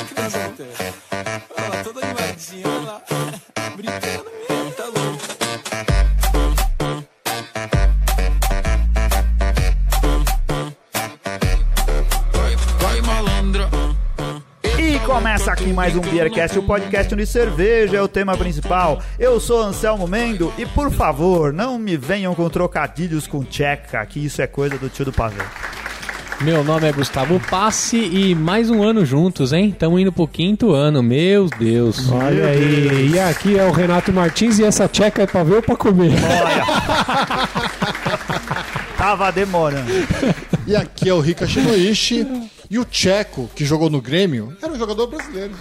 a criança inteira. Olha lá, toda animadinha, olha lá. Brincando mesmo, tá louco. E começa aqui mais um Beercast, o podcast onde cerveja é o tema principal. Eu sou Anselmo Mendo e, por favor, não me venham com trocadilhos com tcheca, que isso é coisa do tio do pavê. Meu nome é Gustavo Passe e mais um ano juntos, hein? Estamos indo pro quinto ano, meu Deus. Olha aí, e aqui é o Renato Martins e essa tcheca é pra ver ou pra comer? Tava demorando. E aqui é o Rika Shinoishi. E o Tcheco, que jogou no Grêmio, era um jogador brasileiro.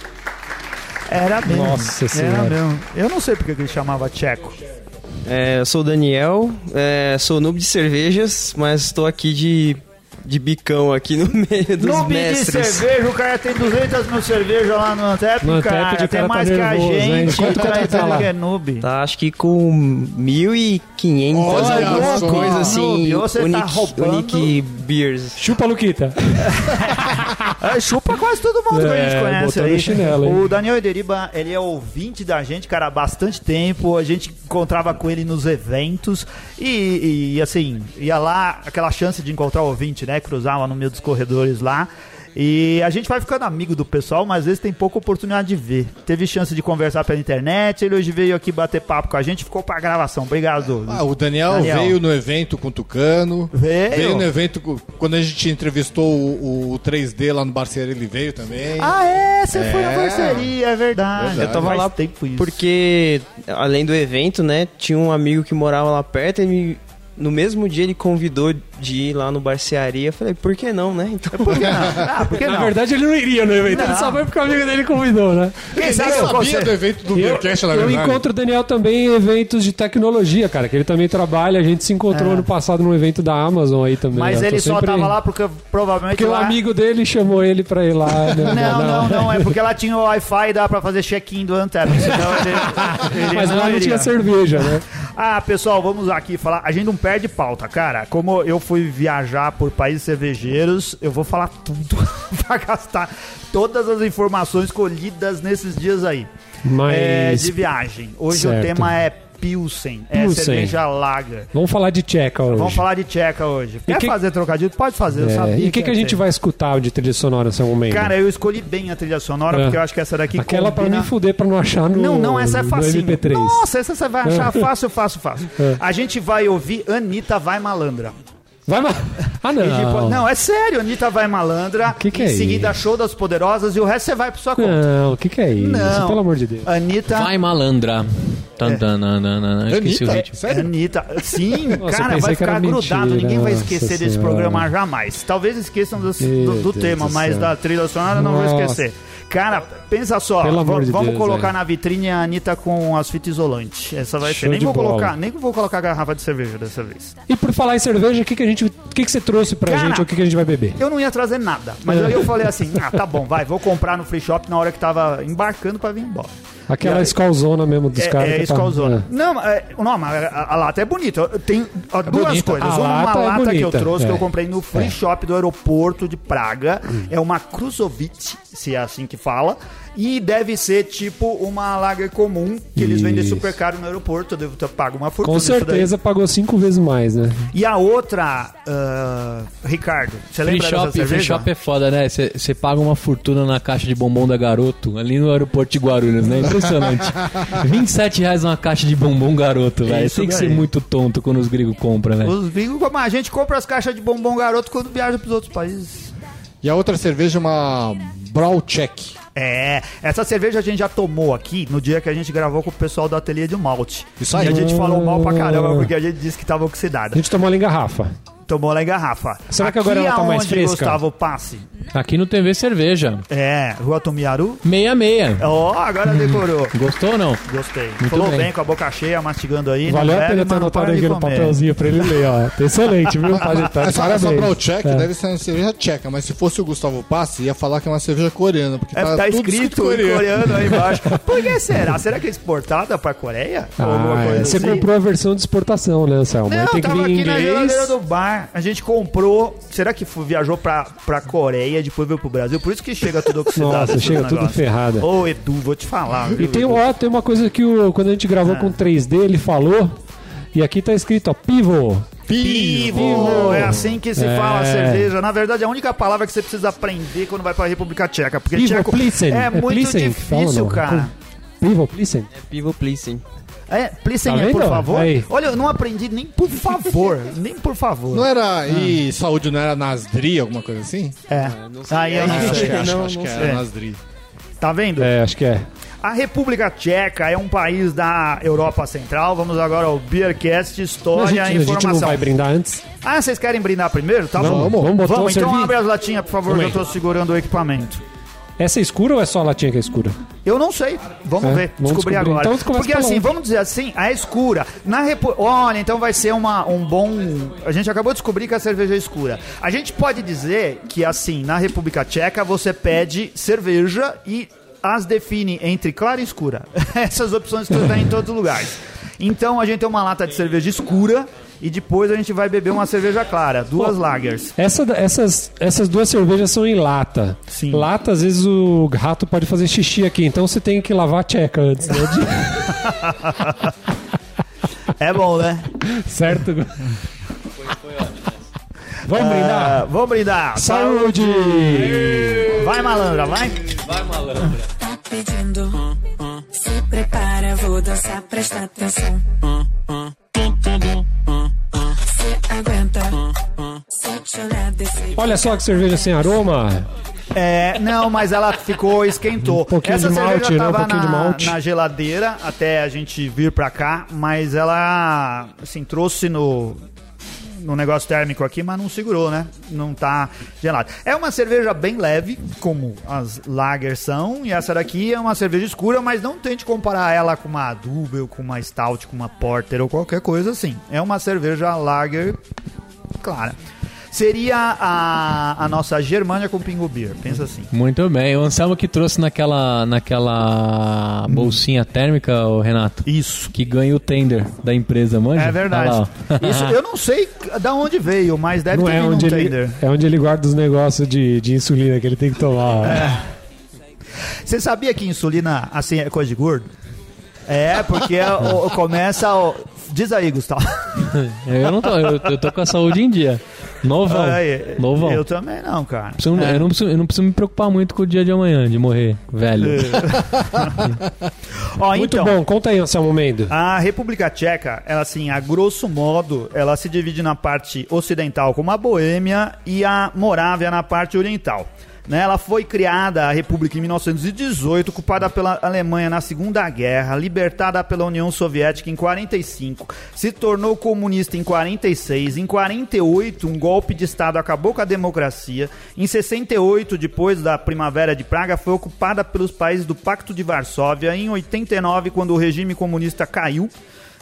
Era mesmo. Nossa Era Senhora. mesmo. Eu não sei porque que ele chamava tcheco. É, eu sou o Daniel, é, sou noob de cervejas, mas estou aqui de, de bicão aqui no meio dos No de mestres. cerveja, o cara tem 200 mil cervejas lá no Antep, No Antep, cara. o cara Tem tá mais que a nervoso, hein? gente. Quanto tá que tá lá? que é noob. Tá, acho que com 1.500 Olha alguma coisa assim. Noob, você tá Unique, roubando. Unique Beers. Chupa, Luquita. É, chupa quase todo mundo que a gente É, conhece aí. chinelo, o Daniel Ederiba, ele é ouvinte da gente, cara, há bastante tempo. A gente encontrava com ele nos eventos e, e, assim, ia lá, aquela chance de encontrar o ouvinte, né? Cruzava no meio dos corredores lá. E a gente vai ficando amigo do pessoal, mas às vezes tem pouca oportunidade de ver. Teve chance de conversar pela internet, ele hoje veio aqui bater papo com a gente, ficou pra gravação. Obrigado. Ah, o Daniel, Daniel. veio no evento com o Tucano. Veio? no evento com- quando a gente entrevistou o, o 3D lá no Barceiro, ele veio também. Ah, é? Você foi na É. parceria, é verdade. Verdade. Eu tava lá tempo isso. porque, além do evento, né, tinha um amigo que morava lá perto e me- no mesmo dia ele convidou de ir lá no Barcearia. Eu falei, por que não, né? Então, Por que não? Ah, por que Na não? verdade, ele não iria no evento, ele Não. só foi porque o amigo dele convidou, né? Quem Ele sabe sabia você- do evento do Eu, Beercast, na eu verdade. encontro o Daniel também em eventos de tecnologia, cara, que ele também trabalha. A gente se encontrou É. ano passado num evento da Amazon aí também. Mas Eu ele só tava lá porque provavelmente Porque o lá... amigo dele chamou ele pra ir lá. né? Não, não, não, é porque lá tinha o Wi-Fi e dá pra fazer check-in do Antep, ele, ele Mas lá não iria. tinha cerveja, né? Ah, pessoal, vamos aqui falar. A gente não perde pauta, cara. Como eu fui viajar por países cervejeiros, eu vou falar tudo pra gastar todas as informações colhidas nesses dias aí. Mas. É, de viagem. Hoje o Certo. tema é Pilsen, é Pilsen. cerveja lager. Vamos falar de tcheca hoje. Vamos falar de tcheca hoje. Quer que- fazer trocadilho? Pode fazer, eu É, sabia e o que, que a gente ter. vai escutar de trilha sonora nesse momento? Cara, eu escolhi bem a trilha sonora, É. porque eu acho que essa daqui Aquela pra combina... me fuder pra não achar no, Não, não, essa é. MP3. Nossa, essa você vai achar fácil, fácil, fácil. É. A gente vai ouvir Anitta Vai Malandra. Vai, mas... Ah, não. Não, é sério, Anitta Vai Malandra. Que que em é seguida, isso? Show das Poderosas e o resto você vai pra sua conta. Não, o que, que é isso? Não. Pelo amor de Deus. Anitta... Vai malandra. Tan, É. tan, nan, nan, nan, Esqueci o Anitta? ritmo. Sério? Anitta, sim, Nossa, cara, vai ficar grudado, mentira, ninguém vai nossa esquecer desse senhora. programa jamais. Talvez esqueçam do, do- do tema, do mas da trilha sonora não vou Nossa. esquecer. Cara, pensa só, de vamos Deus, colocar velho. na vitrine a Anitta com as fitas isolantes. Essa vai Show ser. Nem vou bola. colocar, nem vou colocar garrafa de cerveja dessa vez. E por falar em cerveja, o que, que a gente. O que, que você trouxe pra Cara, gente? O que, que a gente vai beber? Eu não ia trazer nada, mas aí eu falei assim: ah, tá bom, vai, vou comprar no free shop na hora que tava embarcando pra vir embora. Aquela É, escalzona mesmo dos É, caras. é que tá- Skullzona. Não, é, não, mas a, a lata é bonita. Tem ó, duas bonita. coisas. A Uma lata é lata que eu trouxe, que é. eu comprei no free É. shop do aeroporto de Praga. É uma Kruzovich, se é assim que fala. E deve ser tipo uma lager comum que eles vendem super caro no aeroporto. Eu devo ter pago uma fortuna. Com certeza pagou cinco vezes mais, né? E a outra, ah, Ricardo, você Free lembra dessa shop, free shop é foda, né? Você paga uma fortuna na caixa de bombom da Garoto, ali no aeroporto de Guarulhos, né? Impressionante. 27 reais uma caixa de bombom Garoto, velho. Isso Tem que ser muito tonto quando os gringos compram, né? Os gringos, como a gente compra as caixas de bombom garoto quando viaja pros outros países. E a outra cerveja é uma Braucheck. É, essa cerveja a gente já tomou aqui no dia que a gente gravou com o pessoal do Ateliê de Malte. Isso aí. E a gente falou mal pra caramba porque a gente disse que tava A oxidada. gente tomou ela em garrafa. Tomou lá em garrafa. Será que agora ela tá mais fresca? Gustavo Passe? Aqui no TV Cerveja. É, Rua Tomiaru? 66. Ó, agora decorou. Gostou ou não? Gostei. Muito Falou bem. bem. com a boca cheia, mastigando aí. Valeu não a pena ter anotado aqui no papelzinho pra ele ler, ó. Tá excelente, viu? Tá, tá de Essa, essa parabéns. Braucheck É. deve ser uma cerveja tcheca, mas se fosse o Gustavo Passe, ia falar que é uma cerveja coreana, porque É, tá, tá tudo escrito em coreano aí embaixo. Por que será? Será que é exportada pra Coreia? Ah, coisa você assim? comprou a versão de exportação, né, Selma? Não, tem que tava vir em aqui na geladeira inglês. do bar. A gente comprou. Será que viajou pra, pra Coreia aí depois veio pro Brasil, por isso que chega tudo oxidado. Nossa, esse chega tudo ferrada. Ô, Edu, vou te falar. E viu, tem, Edu? ó, tem uma coisa que o, quando a gente gravou Ah. com 3D, ele falou. E aqui tá escrito, ó, pivo. Pivo, é assim que se É. fala cerveja. Na verdade, é a única palavra que você precisa aprender quando vai pra República Tcheca. Porque Pivo, tcheco Plissen. é É muito difícil, cara. Pivo, Plissen. É Pivo Plissen. É, Tá por favor. Aí. Olha, eu não aprendi nem por favor. nem por favor. Não era. E saúde não era Nasdri, alguma coisa assim? É. não sei. Aí eu É, não acho sei. que, acho, Não, acho não que sei. era Nasdri. Tá vendo? É, acho que é. A República Tcheca é um país da Europa Central. Vamos agora ao Beercast, História gente, e a gente não Informação. vai brindar antes? Ah, vocês querem brindar primeiro? Tá Vamos, bom. vamos botar o então servi- abre as latinhas, por favor, Vamos que eu tô segurando o equipamento. Essa é escura ou é só a latinha que é escura? Eu não sei. Vamos É, ver, vamos descobrir descobrir. agora. Então, Porque assim, onde? vamos dizer assim, a escura. Na Repu... Olha, então vai ser uma, um bom. A gente acabou de descobrir que a cerveja é escura. A gente pode dizer que, assim, na República Tcheca você pede cerveja e as define entre clara e escura. Essas opções que você tem em todos os lugares. Então a gente tem uma lata de cerveja escura e depois a gente vai beber uma cerveja clara, duas lagers. Essa, essas, essas duas cervejas são em lata. Sim. Lata, às vezes o rato pode fazer xixi aqui, então você tem que lavar a tcheca antes, né? É bom, né? Certo? Vamos brindar? Ah, vamos brindar. Saúde! Vai, malandra, vai. tá pedindo. Se prepara, vou dançar, presta atenção. Aguenta. Olhar desse Olha só que cerveja sem aroma. É, não, mas ela ficou, esquentou. Um pouquinho Essa de malte, né? Um pouquinho na, de malte. na geladeira até a gente vir pra cá, mas ela, assim, trouxe no, no negócio térmico aqui, mas não segurou, né? Não tá gelado. É uma cerveja bem leve, como as lagers são, e essa daqui é uma cerveja escura, mas não tente comparar ela com uma Double, com uma Stout, com uma Porter ou qualquer coisa assim. É uma cerveja lager clara. Seria a, a nossa Germânia com Pingo Beer, pensa assim. Muito bem. O Anselmo que trouxe naquela, naquela bolsinha térmica, o Renato, Isso. que ganha o tender da empresa, manja? É verdade. Ó. Isso eu não sei da onde veio, mas deve Não ter é vindo um onde, ele, tender. é onde ele guarda os negócios de, de insulina que ele tem que tomar. É. Você sabia que insulina assim é coisa de gordo? É, porque é o- começa. o- Diz aí, Gustavo. Eu não tô, eu, eu tô com a saúde em dia. Novão. Aí, Novão. Eu também não, cara. Preciso- eu, não preciso, eu não preciso me preocupar muito com o dia de amanhã, de morrer velho. Ó, Muito então, bom, conta aí, Anselmo Mendo. A República Tcheca, ela assim, a grosso modo, ela se divide na parte ocidental como a Boêmia e a Morávia na parte oriental. Né, ela foi criada, a República, em 1918, ocupada pela Alemanha na Segunda Guerra, libertada pela União Soviética em 45, se tornou comunista em 46, em 48 um golpe de Estado acabou com a democracia, em 68, depois da Primavera de Praga, foi ocupada pelos países do Pacto de Varsóvia, em 89, quando o regime comunista caiu,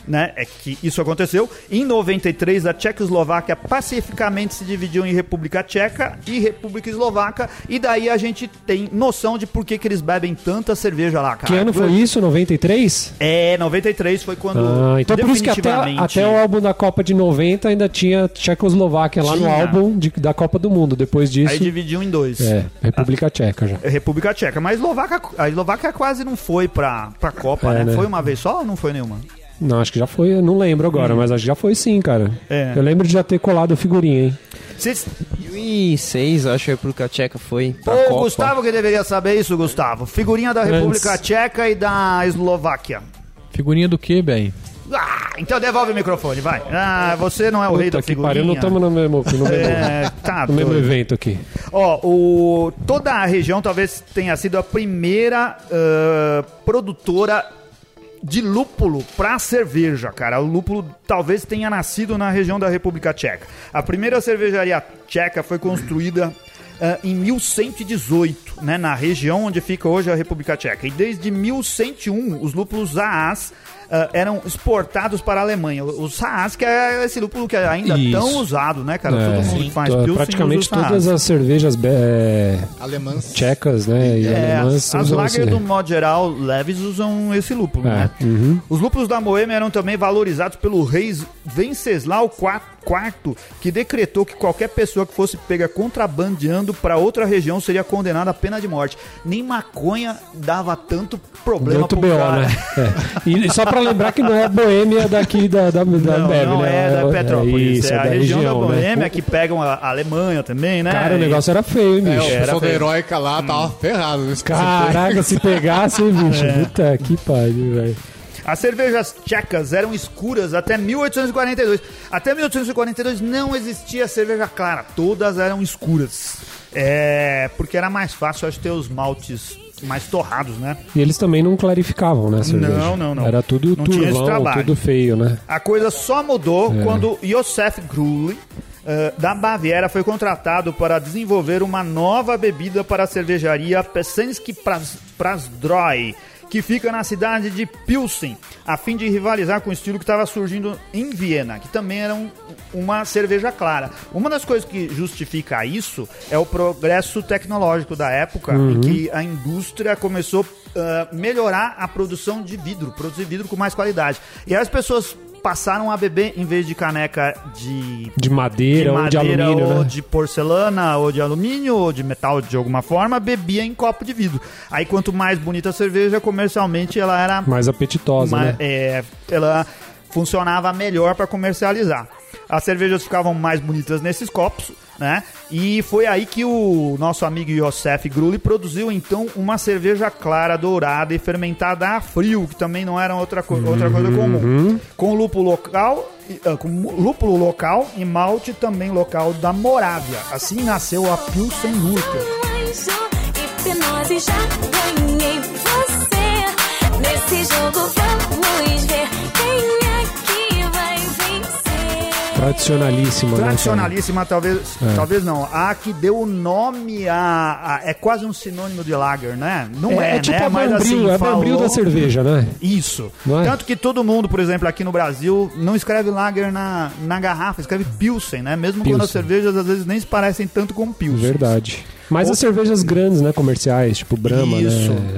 né, é que isso aconteceu. Em 93, a Tchecoslováquia pacificamente se dividiu em República Tcheca e República Eslovaca, e daí a gente tem noção de por que, que eles bebem tanta cerveja lá, cara. Que ano foi isso? 93? É, 93 foi quando. Ah, então por isso que até, até o álbum da Copa de 90 ainda tinha Tchecoslováquia lá no Tinha. álbum de- da Copa do Mundo. Depois disso, Aí dividiu em dois. é, República Tcheca já. É República Tcheca, mas a Eslováquia, a Eslováquia quase não foi pra, pra Copa, É, né? né? Foi uma vez só ou não foi nenhuma? Não, acho que já foi, eu não lembro agora, mas acho que já foi sim, cara. Hum. É. Eu lembro de já ter colado figurinha, hein? Vocês- 2006, eu acho que a República Tcheca foi pra Ô, Copa. Gustavo que deveria saber isso, Gustavo. Figurinha da República Antes. Tcheca e da Eslováquia. Figurinha do que, bem? Ah, então devolve o microfone, vai. Ah, você não é o rei da Puta que figurinha. pariu, não estamos no mesmo, no mesmo, É, tá no mesmo evento aqui. Ó, o, toda a região talvez tenha sido a primeira ah, produtora de lúpulo para cerveja, cara. O lúpulo talvez tenha nascido na região da República Tcheca. A primeira cervejaria tcheca foi construída ah, em 1118, né, na região onde fica hoje a República Tcheca. E desde 1101, os lúpulos AAs ah, eram exportados para a Alemanha. O Saaz, que é esse lúpulo que é ainda Isso. tão usado, né, cara? É, Todo mundo sim. que faz Então, Pilsen praticamente usa o Saaz. todas as cervejas be- é, Alemãs. tchecas, né? E É, alemãs as usam lager, do modo geral, leves, usam esse lúpulo, né? É, uhum. Os lúpulos da Moema eram também valorizados pelo rei Venceslau IV, que decretou que qualquer pessoa que fosse pega contrabandeando para outra região seria condenada à pena de morte. Nem maconha dava tanto problema Muito pro BO, cara. né? É. E só pra lembrar que não é a Boêmia daqui da, da, da Não, Ambev, não né? é da Petrópolis, isso, é, a da região, da né? Boêmia que pegam a Alemanha também, né? Cara, o negócio era feio, hein, É, o bicho. Era pessoal da. Heróica lá tava ferrado. nesse Caraca, se pegasse, hein, bicho. É. Puta que pariu, velho. As cervejas tchecas eram escuras até 1842. Até 1842 não existia cerveja clara, todas eram escuras. É, porque era mais fácil, acho, ter os maltes mais torrados, né? E eles também não clarificavam, né, cerveja? Não, não, não. Era tudo Não turvão, tudo feio, né? A coisa só mudou É. quando Josef Grulli, eh, da Baviera, foi contratado para desenvolver uma nova bebida para a cervejaria Pesensky Pras- que fica na cidade de Pilsen, a fim de rivalizar com o estilo que estava surgindo em Viena, que também era um- uma cerveja clara. Uma das coisas que justifica isso é o progresso tecnológico da época, em que a indústria começou a melhorar a produção de vidro, produzir vidro com mais qualidade. E aí as pessoas passaram a beber, em vez de caneca de De madeira, ou de alumínio, ou né? de porcelana, ou de alumínio, ou de metal de alguma forma, bebia em copo de vidro. Aí quanto mais bonita a cerveja, comercialmente ela era Mais apetitosa, né? é, ela funcionava melhor para comercializar. As cervejas ficavam mais bonitas nesses copos, né? E foi aí que o nosso amigo Yosef Grulli produziu então uma cerveja clara, dourada e fermentada a frio, que também não era outra, co- outra coisa comum. Com lúpulo local, e, ah, com lúpulo local e malte também local da Morávia. Assim nasceu a Pilsen Lurker. anjo, hipnose já ganhei você. Nesse jogo vencer. Tradicionalíssima, né? Tradicionalíssima, talvez, É. talvez não. A que deu o nome a, a- É quase um sinônimo de lager, né? Não é, É, tipo né? a Mas Bambril, assim, é Bambril falou- da cerveja, né? Isso. É? Tanto que todo mundo, por exemplo, aqui no Brasil, não escreve lager na, na garrafa, escreve Pilsen, né? Mesmo quando as Pilsen. cervejas às vezes nem se parecem tanto com Pilsen. Verdade. Mas as cervejas grandes, né? Comerciais, tipo Brahma, Isso. né?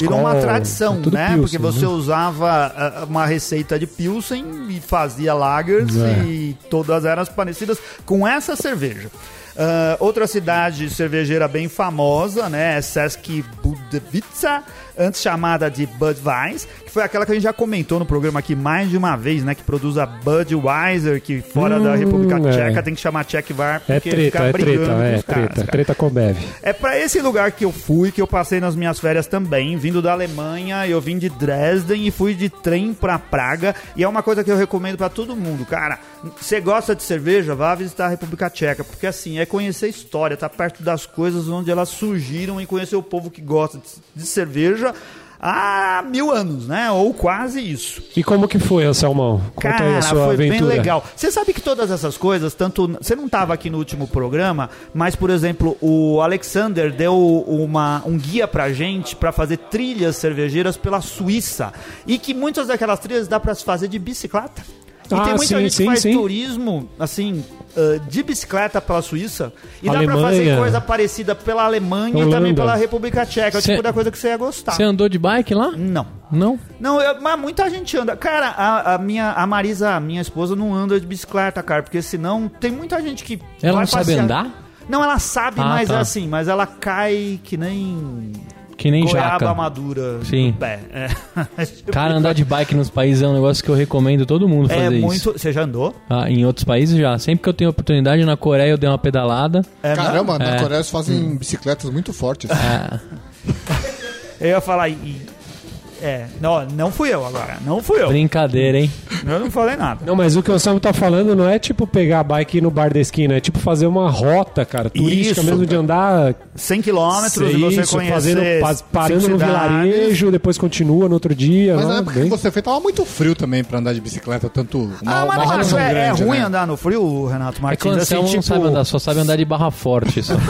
Virou uma tradição, né? Pilsen, Porque você né? usava ah, uma receita de Pilsen e fazia lagers É. e todas eram parecidas com essa cerveja. Ah, outra cidade cervejeira bem famosa, né? É Seski Budovica, antes chamada de Budweiser, que foi aquela que a gente já comentou no programa aqui mais de uma vez, né? Que produz a Budweiser, que fora da Hum, República é. Tcheca tem que chamar Czech Var, É porque treta, fica é brigando treta, com é os caras, treta. cara. Treta com Bev. É pra esse lugar que eu fui, que eu passei nas minhas férias também, vindo da Alemanha, eu vim de Dresden e fui de trem pra Praga, e é uma coisa que eu recomendo pra todo mundo, cara. Você gosta de cerveja, vá visitar a República Tcheca, porque assim, é conhecer a história, tá perto das coisas onde elas surgiram e conhecer o povo que gosta de cerveja há mil anos, né? Ou quase isso. E como que foi, Anselmão? Conta aí Cara, a sua foi aventura. bem legal. Você sabe que todas essas coisas, tanto. Você não estava aqui no último programa, mas, por exemplo, o Alexander deu uma, um guia pra gente pra fazer trilhas cervejeiras pela Suíça. E que muitas daquelas trilhas dá pra se fazer de bicicleta. E Ah, tem muita sim, gente sim, que faz sim. turismo, assim, ah, de bicicleta pela Suíça. E dá pra Alemanha. fazer coisa parecida pela Alemanha e Holanda. também pela República Tcheca. É o Cê- tipo da coisa que você ia gostar. Você andou de bike lá? Não. Não? Não, eu- mas muita gente anda. Cara, a, a minha, a Marisa, a minha esposa, não anda de bicicleta, cara, porque senão tem muita gente que. Ela não sabe andar? Não, ela sabe, Ah, mas tá. é assim, mas ela cai que nem. Que nem goiaba jaca. madura Sim. no pé. É. Cara, andar de bike nos países é um negócio que eu recomendo todo mundo É fazer isso. muito. Você já andou? Ah, em outros países já. Sempre que eu tenho oportunidade, na Coreia eu dei uma pedalada. É, Caramba, na É. Coreia eles fazem bicicletas muito fortes. Ah, Eu ia falar. E, é, não, não fui eu agora. Não fui eu. brincadeira, hein? Eu não falei nada. Não, mas o que o Anselmo tá falando não é tipo pegar a bike no bar da esquina, é tipo fazer uma rota, cara, turística Isso, mesmo de andar 100 quilômetros e você isso, conhecer. fazendo, pa- parando no vilarejo, depois continua no outro dia. Mas né? na época que Bem- você fez, tava muito frio também pra andar de bicicleta, tanto uma, Ah, mas não tão é, é grande, ruim né? andar no frio, Renato É que o Martins. assim, Anselmo não tipo, sabe andar, só sabe andar de barra forte. Só.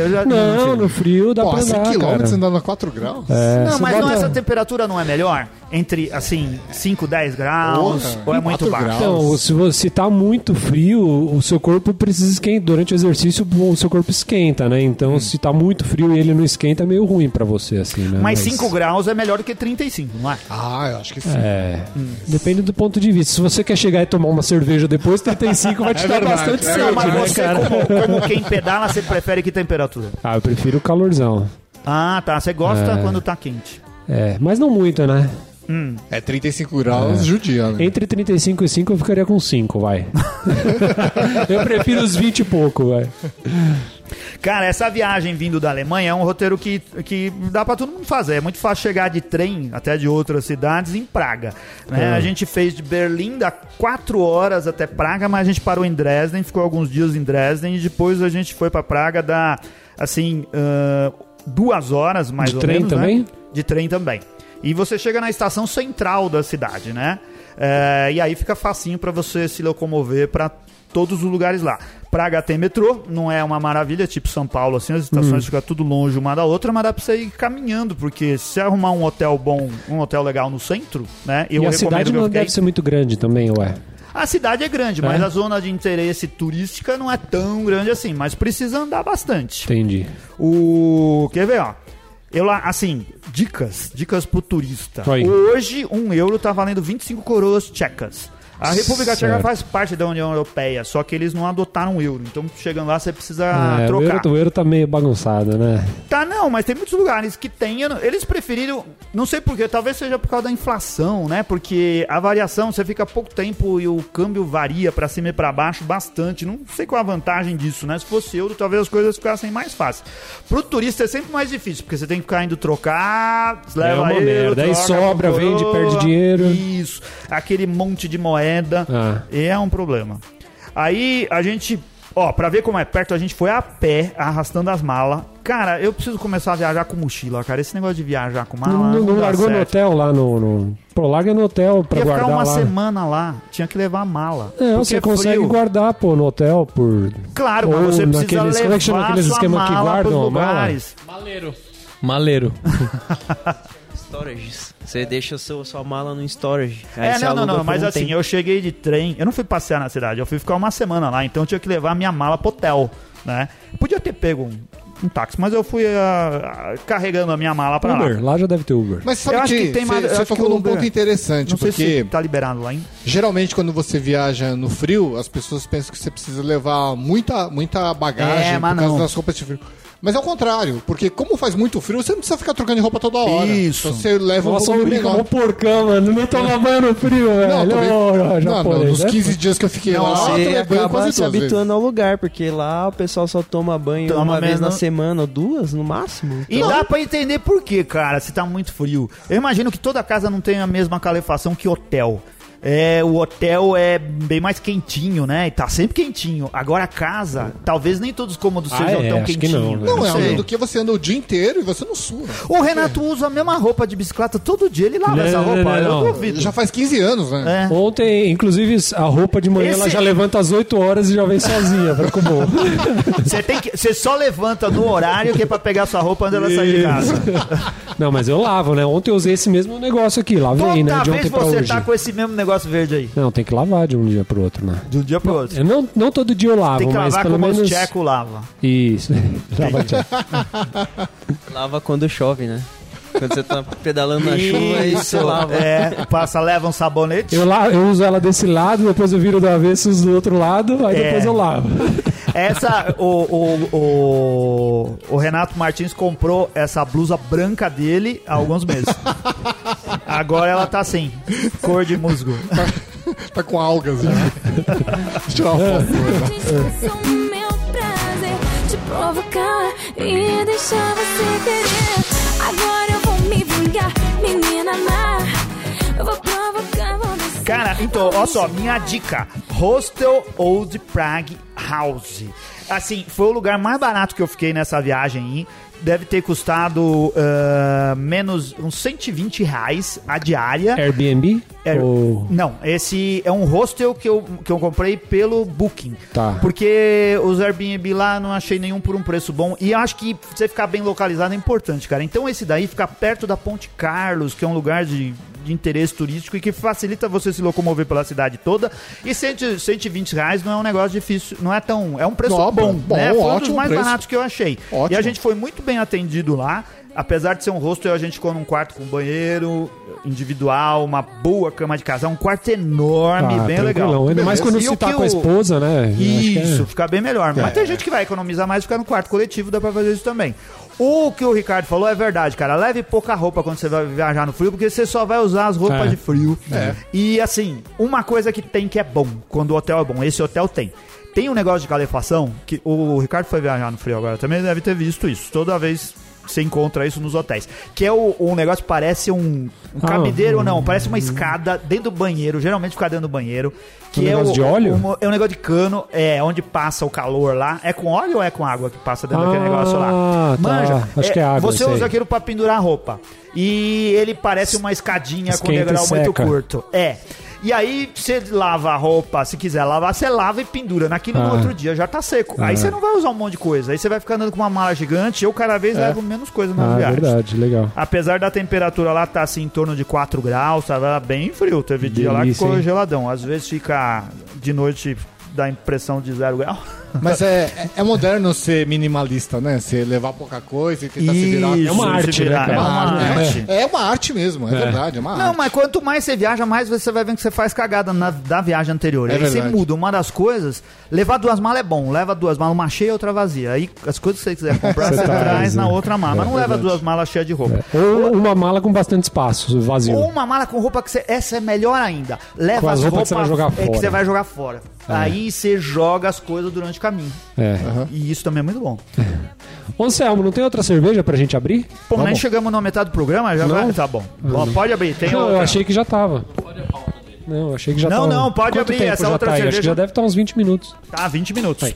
Eu já, Não, no frio dá Pô, pra a 100 andar, km cara. andando a 4 graus? É, Não, mas não, essa temperatura não é melhor? Entre, assim, 5, 10 graus? Porra, ou é muito baixo? graus. Então, se você tá muito frio, o seu corpo precisa esquentar. Durante o exercício, o seu corpo esquenta, né? Então, Hum. se tá muito frio e ele não esquenta, é meio ruim pra você, assim, né? Mas 5 graus é melhor do que 35, não é? Ah, eu acho que sim. É. Depende do ponto de vista. Se você quer chegar e tomar uma cerveja depois, 35 vai te É dar verdade, bastante é sede, Não, mas né, você, cara? como, como quem pedala, você prefere que temperatura? Ah, eu prefiro o calorzão. Ah, tá. Você gosta É. quando tá quente. É, mas não muito, né? É 35 graus, judia, né? Entre 35 e 5 eu ficaria com 5, vai. eu prefiro os 20 e pouco, vai. Cara, essa viagem vindo da Alemanha é um roteiro que, que dá pra todo mundo fazer. É muito fácil chegar de trem, até de outras cidades, em Praga. né? É. A gente fez de Berlim, dá quatro horas até Praga, mas a gente parou em Dresden, ficou alguns dias em Dresden e depois a gente foi pra Praga, dá, assim, ah, duas horas mais De ou trem menos. né? também? De trem também. E você chega na estação central da cidade, né? É, e aí fica facinho pra você se locomover pra todos os lugares lá. Praga tem metrô, não é uma maravilha, tipo São Paulo, assim, as estações ficam tudo longe uma da outra, mas dá pra você ir caminhando, porque se arrumar um hotel bom, um hotel legal no centro, né? Eu e a cidade não deve ser muito grande também, ué. A cidade é grande, mas É? a zona de interesse turística não é tão grande assim, mas precisa andar bastante. Entendi. O. Quer ver, ó? Eu lá, assim, dicas, dicas pro turista. Aí. Hoje, um euro tá valendo 25 coroas tchecas. A República Tcheca Certo. faz parte da União Europeia, só que eles não adotaram o euro. Então, chegando lá, você precisa É, o, trocar. euro, o euro tá meio bagunçado, né? Tá, não, mas tem muitos lugares que tem. Eles preferiram. Não sei porquê, talvez seja por causa da inflação, né? Porque a variação, você fica pouco tempo e o câmbio varia pra cima e pra baixo bastante. Não sei qual a vantagem disso, né? Se fosse euro, talvez as coisas ficassem mais fáceis. Pro turista é sempre mais difícil, porque você tem que ficar indo trocar, leva uma euro, merda. Aí troca sobra, por vende, coroa. perde dinheiro. Isso. Aquele monte de moeda. Ah. É um problema. Aí a gente, ó, pra ver como é perto, a gente foi a pé, arrastando as malas. Cara, eu preciso começar a viajar com mochila, cara. Esse negócio de viajar com mala. não, não dá largou no certo. hotel lá no. no... Pô, larga no hotel pra Ia guardar ficar uma lá. semana lá, tinha que levar a mala. Não, Porque você é consegue frio. guardar, pô, no hotel por. Claro, Ou mas você precisa naqueles- levar como é que chama aqueles sua esquema que mala guardam a mala? Maleiro. Maleiro. Storages. Você deixa o seu, sua mala no storage. Aí É, não, não, não, mas um assim, tempo. eu cheguei de trem, eu não fui passear na cidade, eu fui ficar uma semana lá, então eu tinha que levar a minha mala pro hotel, né? Podia ter pego um, um táxi, mas eu fui ah, ah, carregando a minha mala pra lá. Uber, lá já deve ter Uber. Mas sabe Eu acho que, que tem mais- você o num ponto interessante, Não sei porque se tá liberado lá, hein? geralmente quando você viaja no frio, as pessoas pensam que você precisa levar muita, muita bagagem É, por causa não. das roupas de frio. Mas é o contrário, porque como faz muito frio, você não precisa ficar trocando de roupa toda hora. Isso. Então você leva um Nossa, o volume é menor. um porcão, mano. Não toma banho no frio, velho. Não, não, japonês, não, nos né? 15 dias que eu fiquei Não, lá, eu você tomei banho acaba quase se duas vezes. habituando ao lugar, porque lá o pessoal só toma banho Toma uma vez na semana, ou duas no máximo. E dá pra entender por quê, cara, se tá muito frio. Eu imagino que toda casa não tem a mesma calefação que hotel. É, o hotel é bem mais quentinho, né? E tá sempre quentinho. Agora a casa, talvez nem todos os cômodos Ah, sejam é, tão acho que quentinhos. não, né? Não, é sei. além do que você anda o dia inteiro e você não sua. O Renato usa a mesma roupa de bicicleta todo dia, ele lava Não, essa não, roupa. não, eu não. duvido. Já faz 15 anos, né? É. Ontem, inclusive, a roupa de manhã Esse- ela já levanta às 8 horas e já vem sozinha pra comer. Você tem que, você só levanta no horário que é pra pegar sua roupa antes dela sair de casa. Não, mas eu lavo, né? Ontem eu usei esse mesmo negócio aqui, lavei, Toda né? De vez ontem pra você hoje. tá com esse mesmo negócio verde aí, Não, tem que lavar de um dia pro outro, né? de um dia pro outro. Eu não, não todo dia eu lavo, Tem que mas lavar pelo como menos... os tcheco lava. Isso. Lava tcheco. Lava quando chove, né? Quando você tá pedalando na chuva, aí você lava. É, passa, leva um sabonete. Eu, la- eu uso ela desse lado, depois eu viro do avesso e uso do outro lado, aí É. depois eu lavo. Essa, o, o, o, o Renato Martins comprou essa blusa branca dele há alguns meses. Agora ela tá assim, cor de musgo. Tá com algas. né? Deixa eu tirar uma foto. Prazer Te provocar e deixar você querer Agora eu vou me vingar, menina má Eu vou provocar, descer Cara, então, olha só, minha dica: Hostel Old Prague House. assim, foi o lugar mais barato que eu fiquei nessa viagem aí. Deve ter custado ah, menos uns 120 reais a diária. Airbnb? É, Ou... Não, esse é um hostel que eu, que eu comprei pelo Booking. Tá. Porque os Airbnb lá não achei nenhum por um preço bom. E acho que você ficar bem localizado é importante, cara. Então esse daí fica perto da Ponte Carlos, que é um lugar de, de interesse turístico e que facilita você se locomover pela cidade toda. E 100, 120 reais não é um negócio difícil, não é tão. É um preço Não, bom, bom, né? Foi um dos mais preço. baratos que eu achei. E Ótimo. a gente foi muito bem atendido lá. Apesar de ser um hostel, a gente ficou num quarto com banheiro individual, uma boa cama de casal, um quarto enorme, Ah, bem legal. Ainda mais quando você tá com a esposa, né? É- Isso, fica bem melhor. Mas É. tem gente que vai economizar mais e ficar no quarto coletivo, dá pra fazer isso também. O que o Ricardo falou é verdade, cara. Leve pouca roupa quando você vai viajar no frio, porque você só vai usar as roupas É. de frio. É. E assim, uma coisa que tem que é bom, quando o hotel é bom, esse hotel tem. Tem um negócio de calefação, que o Ricardo foi viajar no frio agora, também deve ter visto isso. Toda vez você encontra isso nos hotéis. Que é o, um negócio que parece um, um Ah, cabideiro, um- não, parece uma escada dentro do banheiro, geralmente fica dentro do banheiro. Que Um é negócio o, de óleo? o- é um negócio de cano, é onde passa o calor lá. É com óleo ou é com água que passa dentro daquele Ah, negócio lá? tá. Acho que é água, Você usa aquilo pra pendurar roupa. E ele parece uma escadinha com Esquenta e degrau muito curto. É. E aí, você lava a roupa, se quiser lavar, você lava e pendura. Naquilo no Ah. outro dia já tá seco. Aí Ah. você não vai usar um monte de coisa. Aí você vai ficar andando com uma mala gigante. Eu cada vez levo menos coisa nas Ah, viagens. verdade, legal. Apesar da temperatura lá tá assim em torno de 4 graus, tava bem frio. Teve dia lá que Delícia, ficou hein? geladão. Às vezes fica de noite dá a impressão de zero grau. Mas é, é- é moderno ser minimalista, né? Você levar pouca coisa e tentar se virar. Isso, É uma arte, virar. né? É uma É, arte. é uma arte mesmo, é, É. verdade, é uma Não, arte. mas quanto mais você viaja, mais você vai vendo que você faz cagada na, da viagem anterior. É aí você verdade. muda. Uma das coisas, levar duas malas é bom. Leva duas malas, uma cheia e outra vazia. Aí as coisas que você quiser comprar, Você você traz, traz na outra mala. mas não leva duas malas cheias de roupa. Ou uma mala com bastante espaço, vazio. Ou uma mala com roupa que você. Essa é melhor ainda. Leva Com as as roupas você é, que você vai jogar fora. Aí você joga as coisas durante o caminho. É. E isso também é muito bom. Ô, Anselmo, não tem outra cerveja pra gente abrir? Pô, Tá nem chegamos na metade do programa, já Não? vai. Tá bom. Pode abrir. Tem Não, outra. eu achei que já tava. Não, eu achei que já Não, tava. não, pode Quanto abrir, essa outra tá aí? Acho cerveja- que já deve estar uns 20 minutos. Tá, 20 minutos.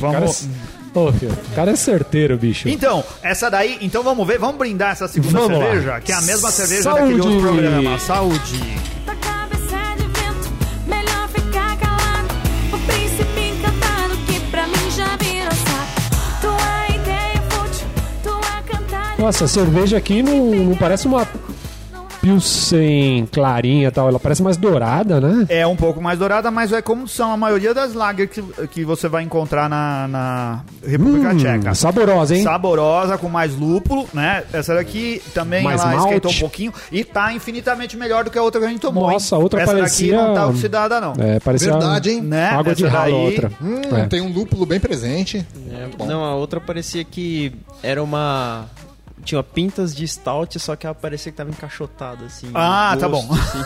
Cara, Vamos. é- Ô, filho, o cara é certeiro, bicho. Então, essa daí, então vamos ver, vamos brindar essa segunda Vamos lá. cerveja, que é a mesma cerveja Saúde! daquele outro programa. Saúde! Nossa, a cerveja aqui não, não parece uma Pilsen clarinha e tal. Ela parece mais dourada, né? É um pouco mais dourada, mas é como são a maioria das lager que, que você vai encontrar na, na República Hum, Tcheca. saborosa, hein? Saborosa, com mais lúpulo, né? Essa daqui também Mais ela malte. esquentou um pouquinho e tá infinitamente melhor do que a outra que a gente tomou. Nossa, hein? a outra Essa parecia- daqui não tá oxidada, não. É, parecia Verdade, hein? Né? água de Essa ralo a daí- outra. Hum, É. Tem um lúpulo bem presente. É, não, a outra parecia que era uma. Tinha pintas de stout, só que ela parecia que tava encaixotada, assim. Ah, tá gosto, bom. assim.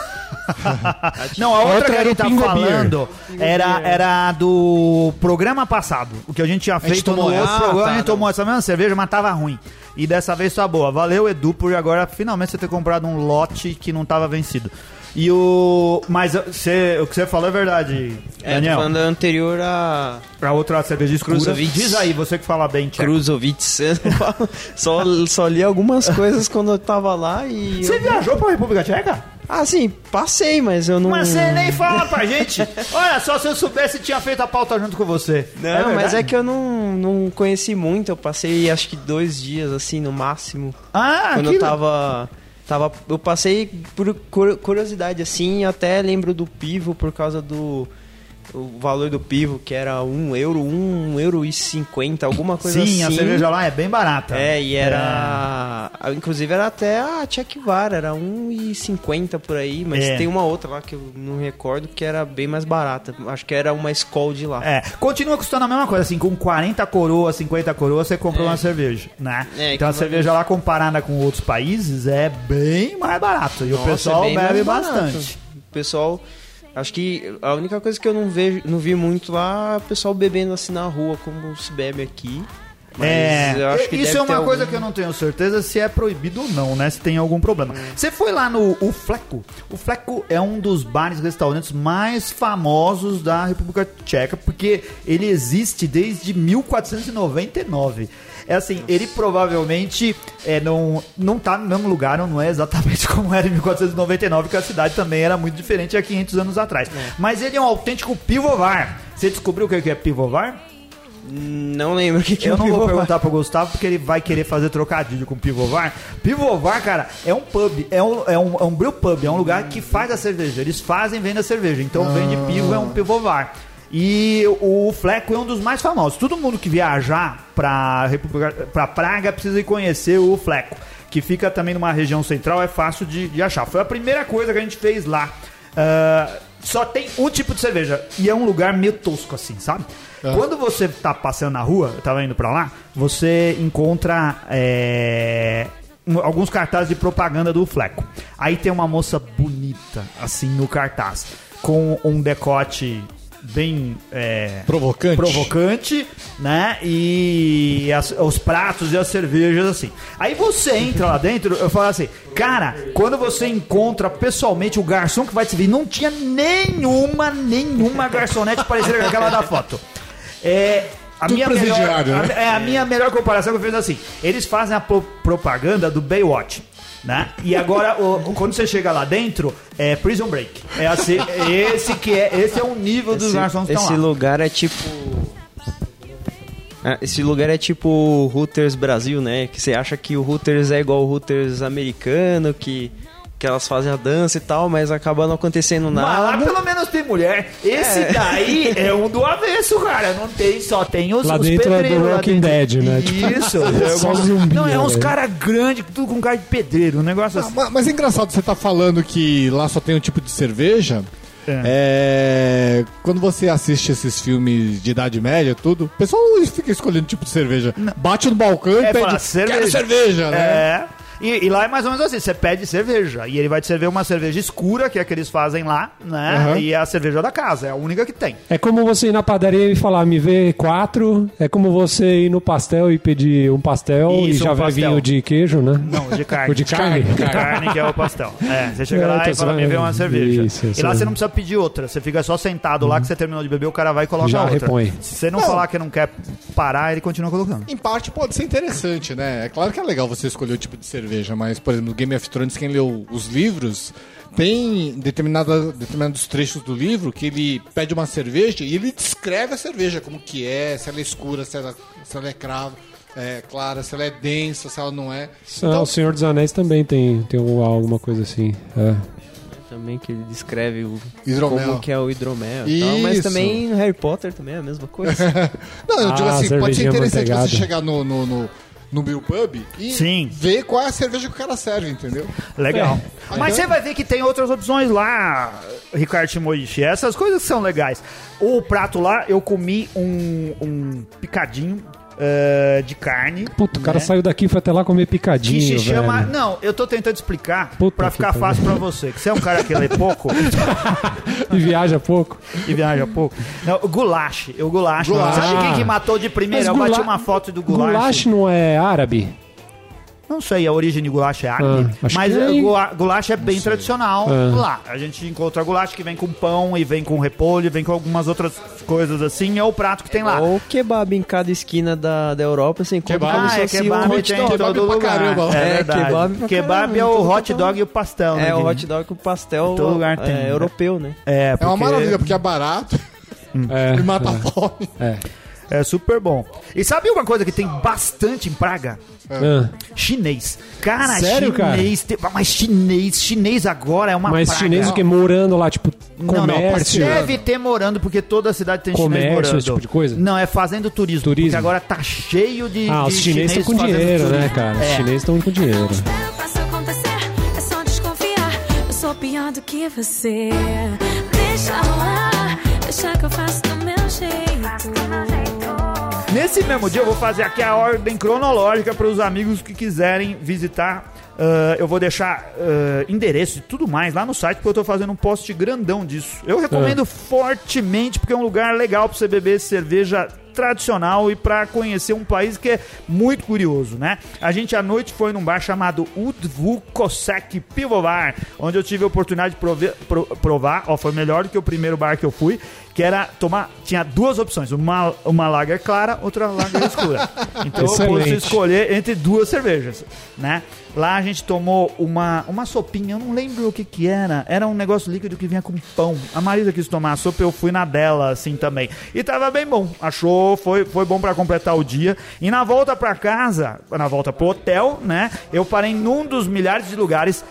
Não, a outra, outra que a era gente o tá Pingo falando era, era do programa passado. O que a gente tinha feito no tomou outro essa? programa, Ah, a gente tá, tomou essa mesma cerveja, mas tava ruim. E dessa vez tá boa. Valeu, Edu, por agora finalmente você ter comprado um lote que não tava vencido. E o. Mas você, o que você falou é verdade, É, Daniel. falando da anterior a A outra cerveja escura. Kruzovitz. Diz aí, você que fala bem, tcheco. Falo- só, só li algumas coisas quando eu tava lá e. Você eu- viajou pra República Tcheca? Ah, sim, passei, mas eu não. Mas você nem fala pra gente. Olha, só se eu soubesse tinha feito a pauta junto com você. Não, mas verdade? é que eu não, não conheci muito. Eu passei acho que dois dias, assim, no máximo. Ah, quando que- eu tava. Tava, eu passei por cur- curiosidade assim, até lembro do pivo por causa do o valor do pivo, que era um euro, um euro e cinquenta, alguma coisa Sim, assim. a cerveja lá é bem barata. É, e era. Inclusive era até a Tchekvar, era 1,50 por aí, mas É. tem uma outra lá que eu não recordo que era bem mais barata. Acho que era uma Skol de lá. É, continua custando a mesma coisa, assim, com 40 coroas, 50 coroas, você comprou uma cerveja, né? É, então a cerveja lá comparada com outros países é bem mais barato. E o Nossa, pessoal é bem bebe bastante. O pessoal. Acho que a única coisa que eu não vejo, não vi muito lá, é o pessoal bebendo assim na rua, como se bebe aqui. Mas É, eu acho que isso é uma coisa algum- que eu não tenho certeza se é proibido ou não, né? Se tem algum problema. Você foi lá no o Fleco. O Fleco é um dos bares e restaurantes mais famosos da República Tcheca, porque ele existe desde 1499. É assim, ele provavelmente é, não, não tá no mesmo lugar, não é exatamente como era em 1499, que a cidade também era muito diferente há 500 anos atrás. Mas ele é um autêntico pivovar. Você descobriu o que que é pivovar? Não lembro o que, que Eu é não o vou pivovar. perguntar pro Gustavo porque ele vai querer fazer trocadilho com pivovar. Pivovar, cara, é um pub, é um, é um, é um brew pub, é um lugar que faz a cerveja. Eles fazem vendem a cerveja. Então vende pivo, é um pivovar. E o Fleco é um dos mais famosos. Todo mundo que viajar pra, República, pra Praga precisa ir conhecer o Fleco, que fica também numa região central, é fácil de, de achar. Foi a primeira coisa que a gente fez lá. Ah, só tem um tipo de cerveja e é um lugar meio tosco assim, sabe? Quando você tá passando na rua, eu tava indo pra lá, você encontra é, alguns cartazes de propaganda do Fleco. Aí tem uma moça bonita, assim, no cartaz, com um decote bem é, Provocante. provocante, né? E as- os pratos e as cervejas, assim. Aí você entra lá dentro, eu falo assim, cara, quando você encontra pessoalmente o garçom que vai te servir, não tinha nenhuma, nenhuma garçonete parecida com aquela da foto. É. A minha, melhor, né? a, é, a minha melhor comparação que eu fiz assim: eles fazem a pro- propaganda do Baywatch. Né? E agora, o- quando você chega lá dentro, é Prison Break. É assim, esse que é, esse é o nível dos Esse, garçons que estão esse lá. lugar é tipo. Ah, esse lugar é tipo o Hooters Brasil, né? Que você acha que o Hooters é igual o Hooters americano, que, que elas fazem a dança e tal, mas acaba não acontecendo Mas lá nada. pelo menos tem mulher. Esse É. daí é um do avesso, cara. Não tem, só tem os, Lá os dentro é do pedreiros lá Walking. Dead, né? Isso. só zumbi, não, é uns né? caras grandes, tudo com cara de pedreiro. Um negócio Ah, assim. ma- mas é engraçado você tá falando que lá só tem um tipo de cerveja. É. É, Quando você assiste esses filmes de Idade Média, tudo, o pessoal fica escolhendo tipo de cerveja. Bate no balcão É, e pede fala, cerveja. quero cerveja, né? É. E, e lá é mais ou menos assim, você pede cerveja e ele vai te servir uma cerveja escura, que é a que eles fazem lá, né? Aham. E é a cerveja da casa, é a única que tem. É como você ir na padaria e falar, me vê quatro. É como você ir no pastel e pedir um pastel e Isso, já um vai pastel. vinho de queijo, né? Não, de carne. O de carne? De carne que é o pastel. É, você chega É, lá e fala, me vê uma cerveja. Isso, e lá você não precisa pedir outra, você fica só sentado lá que você terminou de beber, o cara vai e coloca Já outra. repõe. Se você não, falar que não quer parar, ele continua colocando. Em parte pode ser interessante, né? É claro que é legal você escolher o tipo de cerveja, mas, por exemplo, no Game of Thrones, quem leu os livros, tem determinada, determinados trechos do livro que ele pede uma cerveja e ele descreve a cerveja, como que é, se ela é escura, se ela, se ela é cravo, é, clara, se ela é densa, se ela não é. Ah, o Senhor dos Anéis também tem, tem um- alguma coisa assim. É. Também que ele descreve o, Hidromel. como que é o hidromel e tal, mas também no Harry Potter também é a mesma coisa. Não, eu digo Ah, assim, pode ser interessante você chegar no, no, no, no Brew Pub e Sim. ver qual é a cerveja que o cara serve, entendeu? Legal. É. Mas você vai ver que tem outras opções lá, Ricardo Shimoishi. Essas coisas são legais. O prato lá, eu comi um, um picadinho eh, de carne. Puta, o cara né? saiu daqui e foi até lá comer Que picadinho, se chama. velho. Não, eu tô tentando explicar Puta pra que ficar fácil pra você. Que você é um cara que lê pouco E viaja pouco. e viaja pouco. Não, o goulash. O goulash. Goulash. Sabe quem que matou de primeira? Eu bati gula- uma foto do goulash. Goulash não é árabe? Não sei, a origem de goulash é árabe, Ah, mas que é, eh, goulash é bem tradicional É. lá. A gente encontra goulash que vem com pão e vem com repolho, e vem com algumas outras coisas assim, é o prato que tem lá. Ou kebab em cada esquina da, da Europa, você encontra Kebab. como Ah, é kebab um tem hot em dog. Kebab pra caramba. É, É, verdade. kebab pra Kebab é o todo hot lugar. dog e o pastel, né? É, o hot dog com pastel Todo lugar é, tem, né? europeu, né? É, É uma porque maravilha, porque é barato É. e mata a fome. É. é super bom. E sabe uma coisa que tem bastante em Praga? Ah, Chinês. Cara, Sério, cara? chinês. tem- Mas chinês, chinês agora é uma Mas praga. chinês o que? Morando lá, tipo, Não, não, comércio. deve ter morando, porque toda cidade tem chinês Comércio, morando. esse tipo de coisa? Não, é fazendo turismo. Turismo. Porque agora tá cheio de. Ah, os de chineses estão com dinheiro, né, turismo. cara? Os É. chineses estão com dinheiro. Espero, faço acontecer, é só desconfiar. Eu sou pior do que você. Deixa rolar, deixa que eu faço do meu jeito. Nesse mesmo dia eu vou fazer aqui a ordem cronológica para os amigos que quiserem visitar. Ah, eu vou deixar ah, endereço e tudo mais lá no site, porque eu tô fazendo um post grandão disso. Eu recomendo fortemente, porque é um lugar legal para você beber cerveja tradicional e pra conhecer um país que é muito curioso, né? A gente à noite foi num bar chamado Udvukosek Pivovar, onde eu tive a oportunidade de prove- pro- provar, ó, foi melhor do que o primeiro bar que eu fui, que era tomar, tinha duas opções, uma, uma lager clara, outra lager escura. Então eu Excelente. pude escolher entre duas cervejas, né? Lá a gente tomou uma, uma sopinha, eu não lembro o que que era, era um negócio líquido que vinha com pão. A Marisa quis tomar a sopa, eu fui na dela assim também. E tava bem bom, achou, foi, foi bom pra completar o dia. E na volta pra casa, na volta pro hotel, né? Eu parei num dos milhares de lugares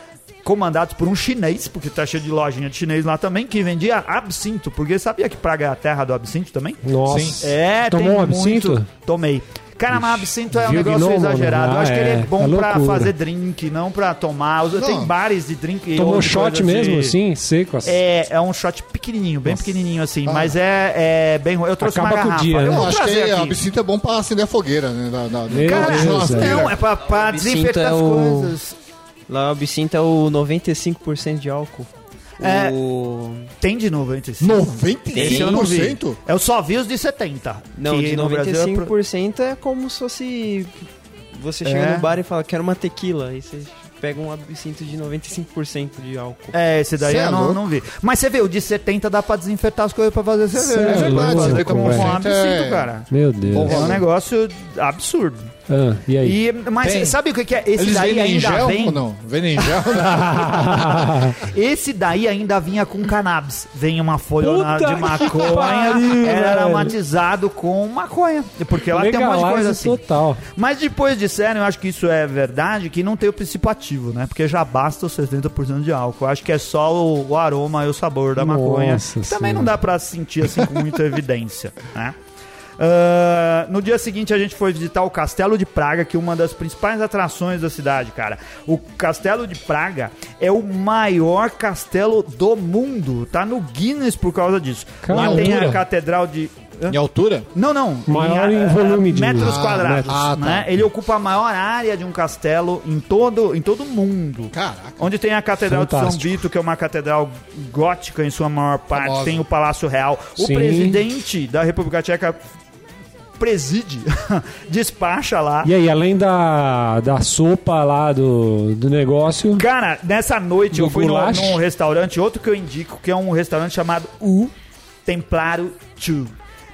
comandados por um chinês, porque tá cheio de lojinha de chinês lá também, que vendia absinto, porque sabia que Praga é a terra do absinto também? Nossa. É, Tomou tem um absinto? muito. Tomei. Cara, mas absinto é um negócio não, mano? exagerado. Eu Ah, acho que ele é é. bom É pra fazer drink, não pra tomar. Os- Tem bares de drink. Tomou ou shot coisa mesmo, de- assim, seco? assim? É, é um shot pequenininho, bem pequenininho assim, mas é, é bem ruim. Eu trouxe Acaba uma com o garrafa. dia, eu né? Eu acho que a aqui. absinto é bom pra acender a fogueira, né? Da, da, Meu Cara, Deus, não, é pra, pra Absinto desinfetar é as o- coisas. Lá o absinto é o 95% de álcool. É. O... Tem de 95. 95%? Esse eu não vi. Eu só vi os de 70. Não, que de no Brasil é pro- 95% é como se fosse... Você chega É. no bar e fala, quero uma tequila. Aí você pega um absinto de 95% de álcool. É, esse daí Cê é eu não, louco. não vi. Mas você vê, o de 70 dá pra desinfetar as coisas pra fazer cerveja. Cê é Você fazer com um absinto, É- cara. Meu Deus. É um negócio absurdo. Ah, e aí? E, mas Tem. sabe o que, que é? Esse Eles daí ainda gel vem. ou não? Vendem em gel? Esse daí ainda vinha com cannabis. Vem uma folha Puta de maconha, pariu, era velho. aromatizado com maconha. Porque lá tem um monte de coisa assim. total. Mas depois disseram, eu acho que isso é verdade, que não tem o princípio ativo, né? Porque já basta os 70% de álcool. Eu acho que é só o, o aroma e o sabor da maconha. Nossa também Senhora. não dá pra sentir assim com muita evidência, né? Ah, no dia seguinte a gente foi visitar o Castelo de Praga, que é uma das principais atrações da cidade, cara. O Castelo de Praga é o maior castelo do mundo. Tá no Guinness por causa disso. Lá Caramba. tem a Catedral de. Hã? em altura? Não, não. Maior em ah, volume de- metros Ah, quadrados. metros. Ah, tá. né? Ele ocupa a maior área de um castelo em todo em todo o mundo. Caraca. Onde tem a Catedral de São Fantástico. Vito, que é uma catedral gótica em sua maior parte, Famosa. tem o Palácio Real. O Sim. presidente da República Tcheca preside, despacha lá. E aí, além da, da sopa lá do, do negócio, Cara, nessa noite Do eu fui no, num restaurante, outro que eu indico, que é um restaurante chamado U Templaro 2.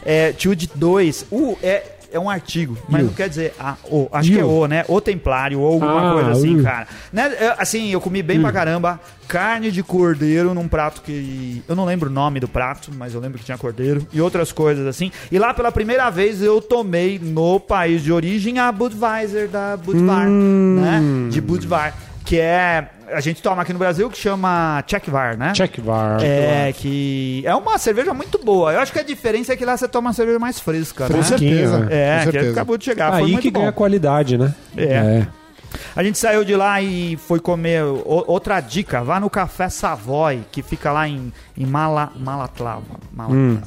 É, 2 de 2. U é, é um artigo, mas U. não quer dizer A, O. Acho que é. O, né? O Templário ou alguma Ah, coisa assim, U. cara. Né? é, Assim, eu comi bem pra caramba. Carne de cordeiro num prato que. Eu não lembro o nome do prato, mas eu lembro que tinha cordeiro. E outras coisas assim. E lá pela primeira vez eu tomei no país de origem a Budweiser da Budvar, Hum. né? De Budvar. Que é. A gente toma aqui no Brasil que chama Czechvar, né? check var. É, que é uma cerveja muito boa. Eu acho que a diferença é que lá você toma uma cerveja mais fresca, Com né? certeza. né? É, com que certeza. acabou de chegar. Foi Aí muito que bom. ganha qualidade, né? É. A gente saiu de lá e foi comer. outra dica, vá no Café Savoy, que fica lá em, em Mala, Malatlava. Malatlava. Hum.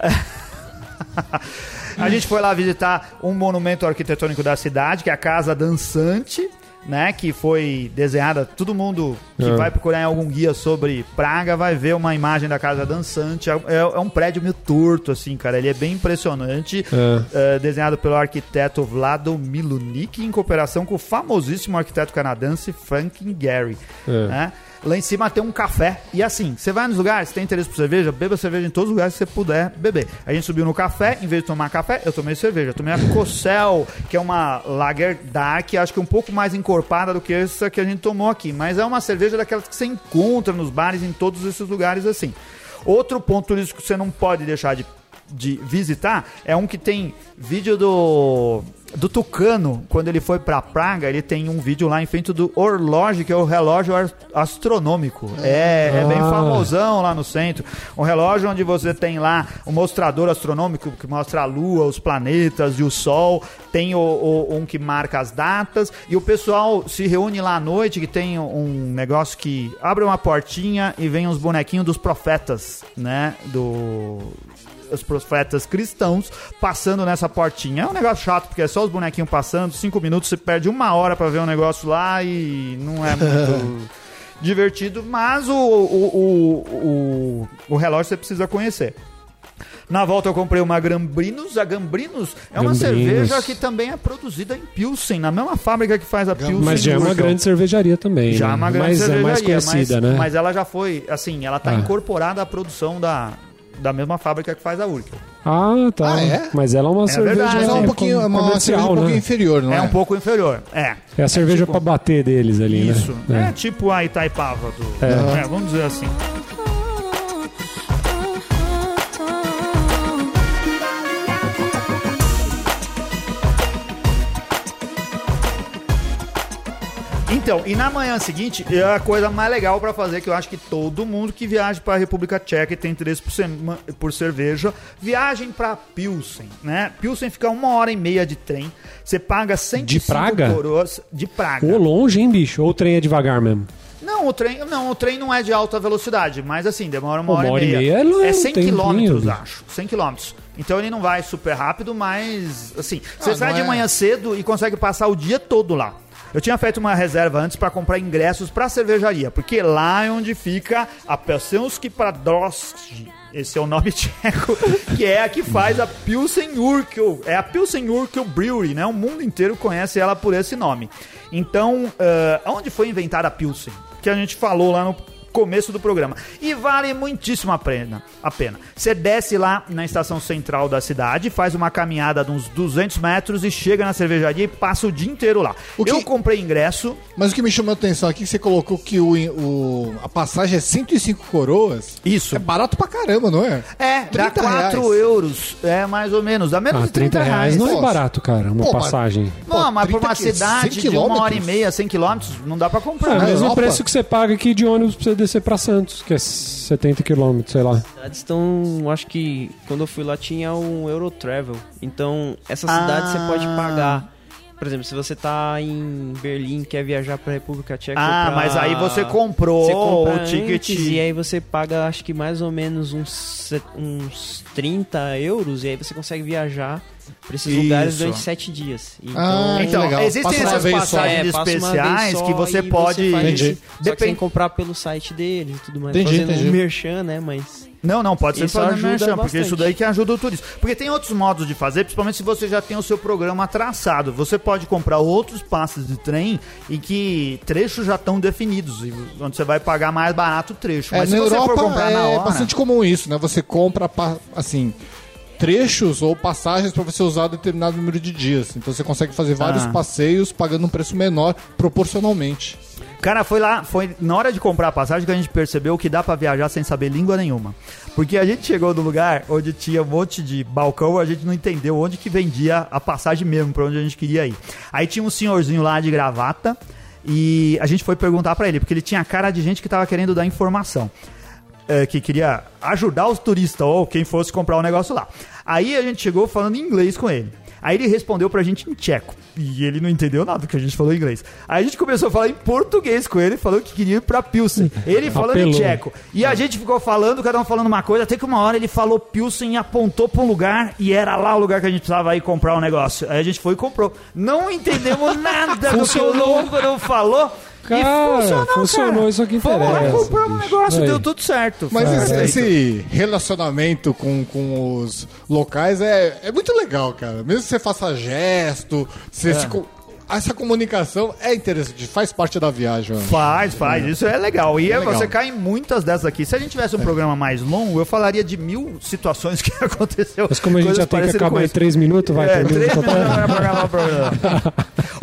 A gente foi lá visitar um monumento arquitetônico da cidade, que é a Casa Dançante, né? Que foi desenhada. Todo mundo que É. vai procurar em algum guia sobre Praga vai ver uma imagem da Casa Dançante. É, é- é um prédio meio torto, assim, cara. Ele é bem impressionante. É. É, desenhado pelo arquiteto Vlado Milunik, em cooperação com o famosíssimo arquiteto canadense Frank Gehry. É. né? Lá em cima tem um café. E assim, você vai nos lugares, tem interesse por cerveja, beba cerveja em todos os lugares que você puder beber. A gente subiu no café, em vez de tomar café, eu tomei cerveja. Eu tomei a Cossel, que é uma Lager Dark, acho que um pouco mais encorpada do que essa que a gente tomou aqui. Mas é uma cerveja daquelas que você encontra nos bares em todos esses lugares assim. Outro ponto turístico que você não pode deixar de, de visitar é um que tem vídeo do do Tucano, quando ele foi pra Praga, ele tem um vídeo lá em frente do Orloge, que é o relógio astronômico. É, é bem Ah. famosão lá no centro. Um relógio onde você tem lá um mostrador astronômico que mostra a Lua, os planetas e o Sol. Tem o, o- um que marca as datas. E o pessoal se reúne lá à noite, que tem um negócio que abre uma portinha e vem os bonequinhos dos profetas, né? Do os profetas cristãos passando nessa portinha. É um negócio chato, porque é só os bonequinhos passando, cinco minutos, você perde uma hora pra ver um negócio lá e não é muito divertido, mas o, o, o, o, relógio você precisa conhecer. Na volta eu comprei uma Gambrinos. A Gambrinos é uma cerveja que também é produzida em Pilsen, na mesma fábrica que faz a Pilsen. Mas já é uma grande cervejaria também. Já é né? uma grande mas é cervejaria, mais conhecida, mas, né? mas ela já foi, assim, ela tá Ah. incorporada à produção da, da mesma fábrica que faz a Urkel. Ah, tá. Ah, é? Mas ela é uma cerveja verdade. É um é pouquinho, é uma cerveja comercial, um pouquinho né? inferior, não é? É um pouco inferior, é. É a cerveja tipo- pra bater deles ali, Isso. né? É. tipo a Itaipava do. É. é, vamos dizer assim. Então, e na manhã seguinte, é a coisa mais legal pra fazer, que eu acho que todo mundo que viaja pra República Tcheca e tem interesse por, sema- por cerveja, viagem pra Pilsen, né? Pilsen fica uma hora e meia de trem, você paga 105 Praga? coroas de Praga. Ô, longe, hein, bicho? Ou o trem é devagar mesmo? Não, o trem, não, o trem não é de alta velocidade, mas assim, demora uma, Uma hora, hora e e meia. meia é longe, é 100 tem quilômetros, lindo. acho. 100 quilômetros. Então ele não vai super rápido, mas assim, você Ah, sai não de é- manhã cedo e consegue passar o dia todo lá. Eu tinha feito uma reserva antes para comprar ingressos para cervejaria, porque lá é onde fica a Pelsenski Pradroski. Esse é o nome tcheco, que é a que faz a Pilsen Urkel. É a Pilsen Urkel Brewery, né? O mundo inteiro conhece ela por esse nome. Então, ah, onde foi inventada a Pilsen? Que a gente falou lá no começo do programa. E vale muitíssimo a pena. A pena. Você desce lá na estação central da cidade, faz uma caminhada de uns 200 metros e chega na cervejaria e passa o dia inteiro lá. O que- Eu comprei ingresso. Mas o que me chamou a atenção aqui é que você colocou que o, o- a passagem é 105 coroas. Isso. É barato pra caramba, não é? É, dá 30 4 reais. euros. É mais ou menos. Dá menos Ah, de 30, 30 reais não é barato, cara, uma Pô, mas- passagem. Não, mas por 30 uma cidade 100 de uma hora e meia, 100 quilômetros, não dá pra É comprar. o na mesmo Europa? preço que você paga aqui de ônibus pra você descer pra Santos, que é 70 quilômetros, sei lá. cidades estão. Acho que quando eu fui lá tinha um Eurotravel. Então, essa Ah. cidade você pode pagar. Por exemplo, se você tá em Berlim e quer viajar pra República Tcheca. Ah, pra- mas aí você comprou Você compra o ticket. antes e aí você paga, acho que mais ou menos uns, uns 30 euros. E aí você consegue viajar pra esses lugares Isso. durante 7 dias. Então, Ah, Então, legal. existem Passa essas só. passagens É, passa uma vez especiais só que você pode. faz Entendi. Só Depende. que comprar pelo site deles e tudo mais. Entendi, Fazendo entendi. um merchan, né? Mas. Não, não, pode ser ajuda merchan, porque isso daí que ajuda o turista. Porque tem outros modos de fazer, principalmente se você já tem o seu programa traçado. Você pode comprar outros passes de trem e que trechos já estão definidos, e onde você vai pagar mais barato o trecho. É, Mas na se você Europa for comprar na é hora... bastante comum isso, né? Você compra, assim, trechos ou passagens pra você usar determinado número de dias. Então você consegue fazer vários Ah. passeios pagando um preço menor proporcionalmente. Cara, foi lá, foi na hora de comprar a passagem que a gente percebeu que dá pra viajar sem saber língua nenhuma. Porque a gente chegou no lugar onde tinha um monte de balcão, a gente não entendeu onde que vendia a passagem mesmo, pra onde a gente queria ir. Aí tinha um senhorzinho lá de gravata e a gente foi perguntar pra ele, porque ele tinha a cara de gente que tava querendo dar informação. É, que queria ajudar os turistas ou quem fosse comprar o negócio lá. Aí a gente chegou falando em inglês com ele. Aí ele respondeu pra gente em tcheco. E ele não entendeu nada que a gente falou em inglês. Aí a gente começou a falar em português com ele, falando que queria ir pra Pilsen. Ele falando em Apelou. tcheco. E a gente ficou falando, cada um falando uma coisa, até que uma hora ele falou Pilsen e apontou pra um lugar e era lá o lugar que a gente precisava ir comprar um negócio. Aí a gente foi e comprou. Não entendemos nada do que o Lúngaro falou. Cara, e funcionou, funcionou, cara. isso Fomos lá interessa, comprar um bicho. negócio, Aí. deu tudo certo. Mas esse, esse relacionamento com, com os locais é, é muito legal, cara. Mesmo que você faça gesto, você É. se essa comunicação é interessante, faz parte da viagem. Faz, faz, isso é legal. E É legal. você cai em muitas dessas aqui. Se a gente tivesse um programa mais longo, eu falaria de mil situações que aconteceu. Mas como a gente já tem que acabar em. 3 minutos, vai É, três minutos para programar o programa.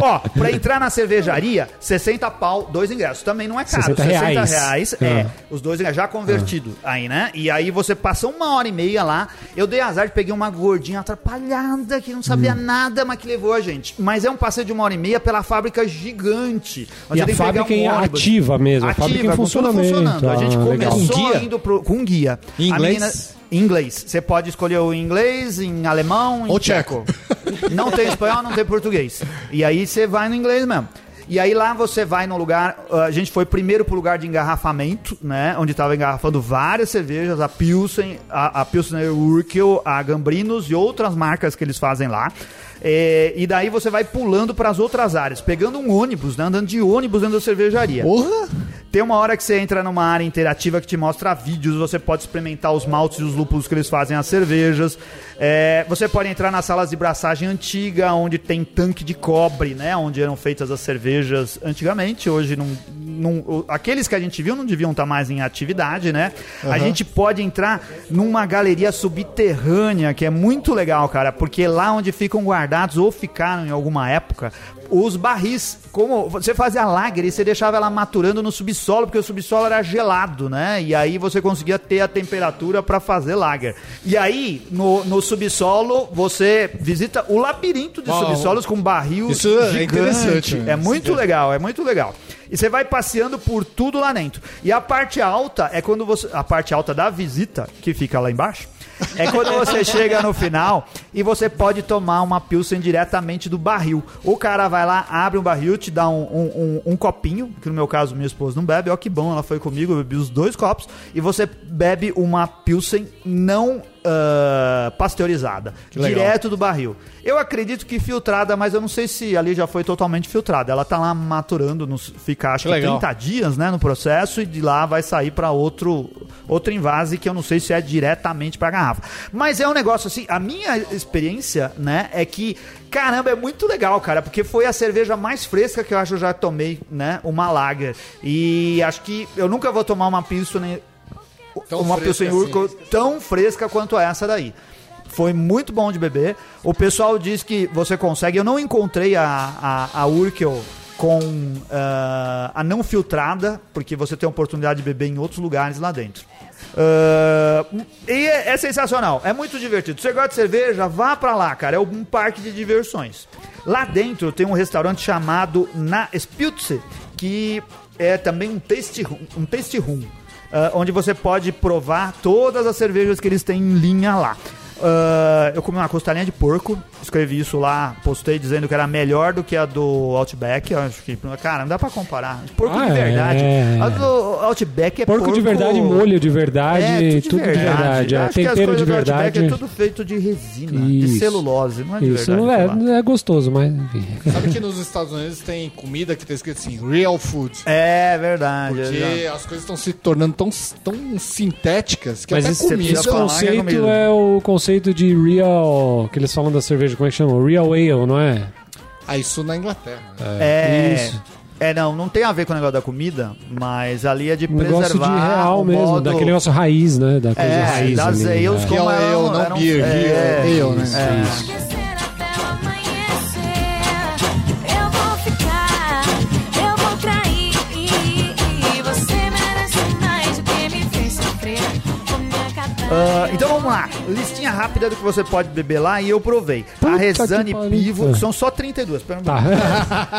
Ó, pra entrar na cervejaria, 60 pau, dois ingressos. Também não é caro. 60 reais. reais é. Ah. Os dois ingressos já convertido aí, né? E aí você passa uma hora e meia lá. Eu dei azar de peguei uma gordinha atrapalhada que não sabia Hum. nada, mas que levou a gente. Mas é um passeio de uma hora e meia pela fábrica gigante. E a fábrica um é ônibus. ativa mesmo, a fábrica em tudo funcionamento. funcionando. A gente Ah, legal. começou Com guia? indo pro, com guia. Em A inglês? em inglês. Você pode escolher o inglês, em alemão, em Ou tcheco. Não tem espanhol, não tem português. E aí você vai no inglês mesmo. E aí lá você vai no lugar, a gente foi primeiro pro lugar de engarrafamento, né, onde tava engarrafando várias cervejas, a Pilsen, a, a Pilsner Urquell, a Gambrinos e outras marcas que eles fazem lá. É, e daí você vai pulando para as outras áreas, pegando um ônibus, né, andando de ônibus dentro da cervejaria. Porra! Tem uma hora que você entra numa área interativa que te mostra vídeos, você pode experimentar os maltes e os lúpulos que eles fazem as cervejas. É, você pode entrar nas salas de braçagem antiga, onde tem tanque de cobre, né? Onde eram feitas as cervejas antigamente. Hoje não, aqueles que a gente viu não deviam estar mais em atividade, né? A gente pode entrar numa galeria subterrânea que é muito legal, cara, porque lá onde ficam guardados ou ficaram em alguma época os barris, como você fazia lager e você deixava ela maturando no subsolo, porque o subsolo era gelado, né? E aí você conseguia ter a temperatura para fazer lager. E aí, no, no subsolo, você visita o labirinto de Uau. subsolos com barril Isso é gigante. interessante, né? É muito legal, é muito legal. E você vai passeando por tudo lá dentro. E a parte alta é quando você. A parte alta da visita, que fica lá embaixo. É quando você chega no final e você pode tomar uma Pilsen diretamente do barril. O cara vai lá, abre um barril, te dá um, um, um- um copinho, que no meu caso minha esposa não bebe, ó que bom, ela foi comigo, eu bebi os dois copos, e você bebe uma Pilsen não ah, pasteurizada, direto do barril. Eu acredito que filtrada, mas eu não sei se ali já foi totalmente filtrada. Ela tá lá maturando, nos, fica acho Que que legal. 30 dias, né, no processo e de lá vai sair para outro outro invase que eu não sei se é diretamente para garrafa. Mas é um negócio assim, a minha experiência, né, é que caramba, é muito legal, cara, porque foi a cerveja mais fresca que eu acho que eu já tomei, né, uma lager. E acho que eu nunca vou tomar uma Pilsen Tão uma Pilsen assim. Urquell tão fresca quanto essa daí. Foi muito bom de beber. O pessoal diz que você consegue. Eu não encontrei a, a, a Urkel com ah, a não filtrada, porque você tem a oportunidade de beber em outros lugares lá dentro. Ah, e é, é sensacional, é muito divertido. Você gosta de cerveja? Vá pra lá, cara. É um parque de diversões. Lá dentro tem um restaurante chamado Na Spilze, que é também um taste room, um taste room onde você pode provar todas as cervejas que eles têm em linha lá. Ah, eu comi uma costelinha de porco, escrevi isso lá, postei dizendo que era melhor do que a do Outback. Eu acho que, cara, não dá pra comparar. Porco Ah, de verdade. é. A do Outback é Porco, porco, de verdade, molho de verdade, é, tudo, de verdade. Eu é, acho que as tempero de coisas do Outback verdade. É tudo feito de resina, de Isso. celulose, não é de Isso verdade. não é, é gostoso, mas enfim. Sabe que nos Estados Unidos tem comida que tá escrito assim, real food. É verdade. Porque é as coisas estão se tornando tão, tão sintéticas que Mas até esse, comida... esse é conceito é o conceito de real. que eles falam da cerveja, como é que chama? Real ale, não é? Ah, isso na Inglaterra. né? É, Isso. é, não, não tem a ver com o negócio da comida, mas ali é de Um negócio de preservar real o mesmo, modo- daquele negócio raiz, né? Da coisa É, raiz. das ali, ales é. como ale, não beer, é, real ale, né? é. Aquecer até Ah, então vamos lá, listinha rápida do que você pode beber lá e eu provei. Puta a Rezane que. Pivo, são só 32, pera Tá.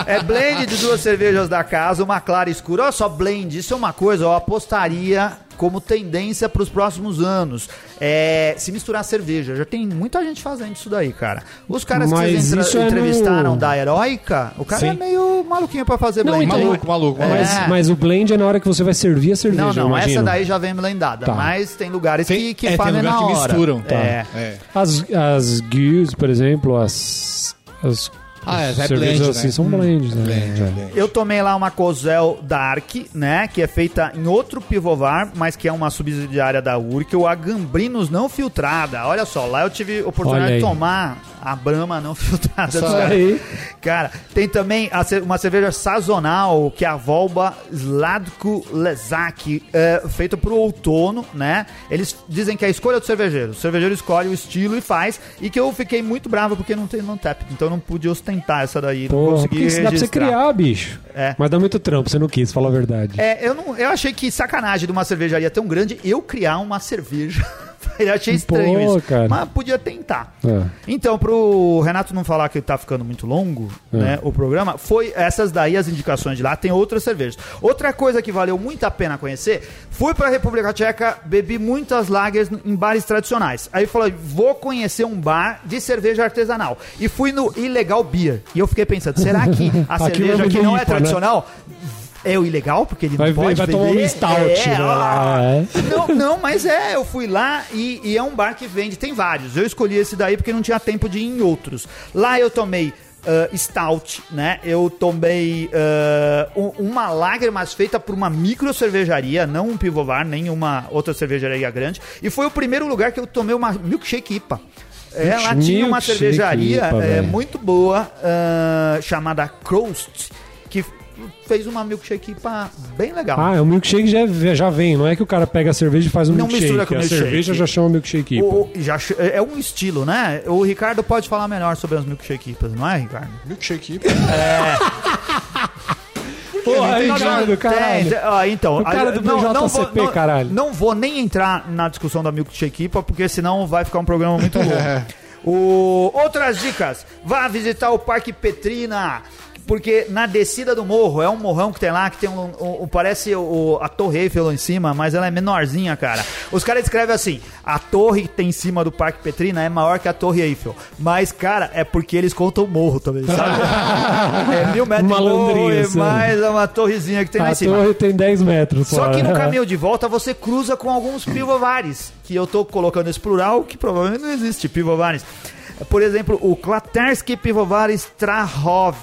É blend de duas cervejas da casa, uma clara e escura. Olha só, blend, isso é uma coisa, eu apostaria como tendência para os próximos anos. É, se misturar cerveja. Já tem muita gente fazendo isso daí, cara. Os caras que Mas vocês isso é no- entrevistaram da Heroica, o cara Sim. é meio maluquinho para fazer Não, blend. então, Maluco, maluco. É. Mas, mas o blend é na hora que você vai servir a cerveja. Não, não, essa daí já vem blendada. Tá. Mas tem lugares Tem- que, que é, tem fazem lugar na que hora. misturam, tá. É. É. As, as guilds, por exemplo, as. as Ah, é, é blend, assim né? são blends, né? Blend, É. blend. Eu tomei lá uma Cosel Dark, né? Que é feita em outro pivovar, mas que é uma subsidiária da Urkel, a Gambrinos não filtrada. Olha só, lá eu tive oportunidade de tomar a Brahma não filtrada. Isso caras. aí. Cara, tem também a uma cerveja sazonal, que é a Volba Sladko Lezak, é, feita pro outono, né? Eles dizem que é a escolha do cervejeiro. O cervejeiro escolhe o estilo e faz. E que eu fiquei muito bravo porque não tem no tap. Então eu não pude ostentar essa daí. não Porra, consegui porque isso dá pra você registrar. criar, bicho. É. Mas dá muito trampo, você não quis, fala a verdade. É, eu, não, eu achei que sacanagem de uma cervejaria tão grande eu criar uma cerveja. eu achei estranho Pô, isso. cara. Mas podia tentar. É. Então, pro Renato não falar que tá ficando muito longo, É. né, o programa, foi essas daí as indicações de lá, tem outras cervejas. Outra coisa que valeu muito a pena conhecer, fui pra República Tcheca, bebi muitas lagers em bares tradicionais. Aí falei, vou conhecer um bar de cerveja artesanal. E fui no Ilegal Beer. E eu fiquei pensando, será que a Aquilo cerveja é que não é IPA, né? É o ilegal, porque ele Vai não ver- pode vai tomar vender? um stout, é, né? É. não, não, mas é, eu fui lá e, e é um bar que vende, tem vários. Eu escolhi esse daí porque não tinha tempo de ir em outros. Lá eu tomei ah, Stout, né? Eu tomei um- uma Lagermas feita por uma micro cervejaria, não um pivovar, nem uma outra cervejaria grande. E foi o primeiro lugar que eu tomei uma milkshake IPA. Ela tinha uma cervejaria IPA, é, muito boa, ah, chamada Croast, que fez uma milkshake IPA bem legal. Ah, o milkshake já, já vem, não é que o cara pega a cerveja e faz um Não milkshake. mistura com a milkshake. cerveja já chama milkshake IPA. O- já ch- é um estilo, né? O Ricardo pode falar melhor sobre as milkshake IPAs, não é, Ricardo? Milkshake. Porra, entendi. Ricardo, caralho. Tem, tem- ó, então, O cara do BJCP, vou, não, caralho. Não vou nem entrar na discussão da Milkshake IPA, porque senão vai ficar um programa muito longo. o, outras dicas. Vá visitar o Parque Petrina. Porque na descida do morro, é um morrão que tem lá, que tem um. um- um- parece o, a Torre Eiffel lá em cima, mas ela é menorzinha, cara. Os caras escrevem assim: a torre que tem em cima do Parque Petrina é maior que a Torre Eiffel. Mas, cara, é porque eles contam o morro também, sabe? é mil metros de morro e mais uma torrezinha que tem lá A em cima. torre tem 10 metros. Só fora. que no caminho de volta você cruza com alguns pivovares, que eu tô colocando esse plural, que provavelmente não existe, pivovares. Por exemplo, o Klaterski Pivovares Strahov,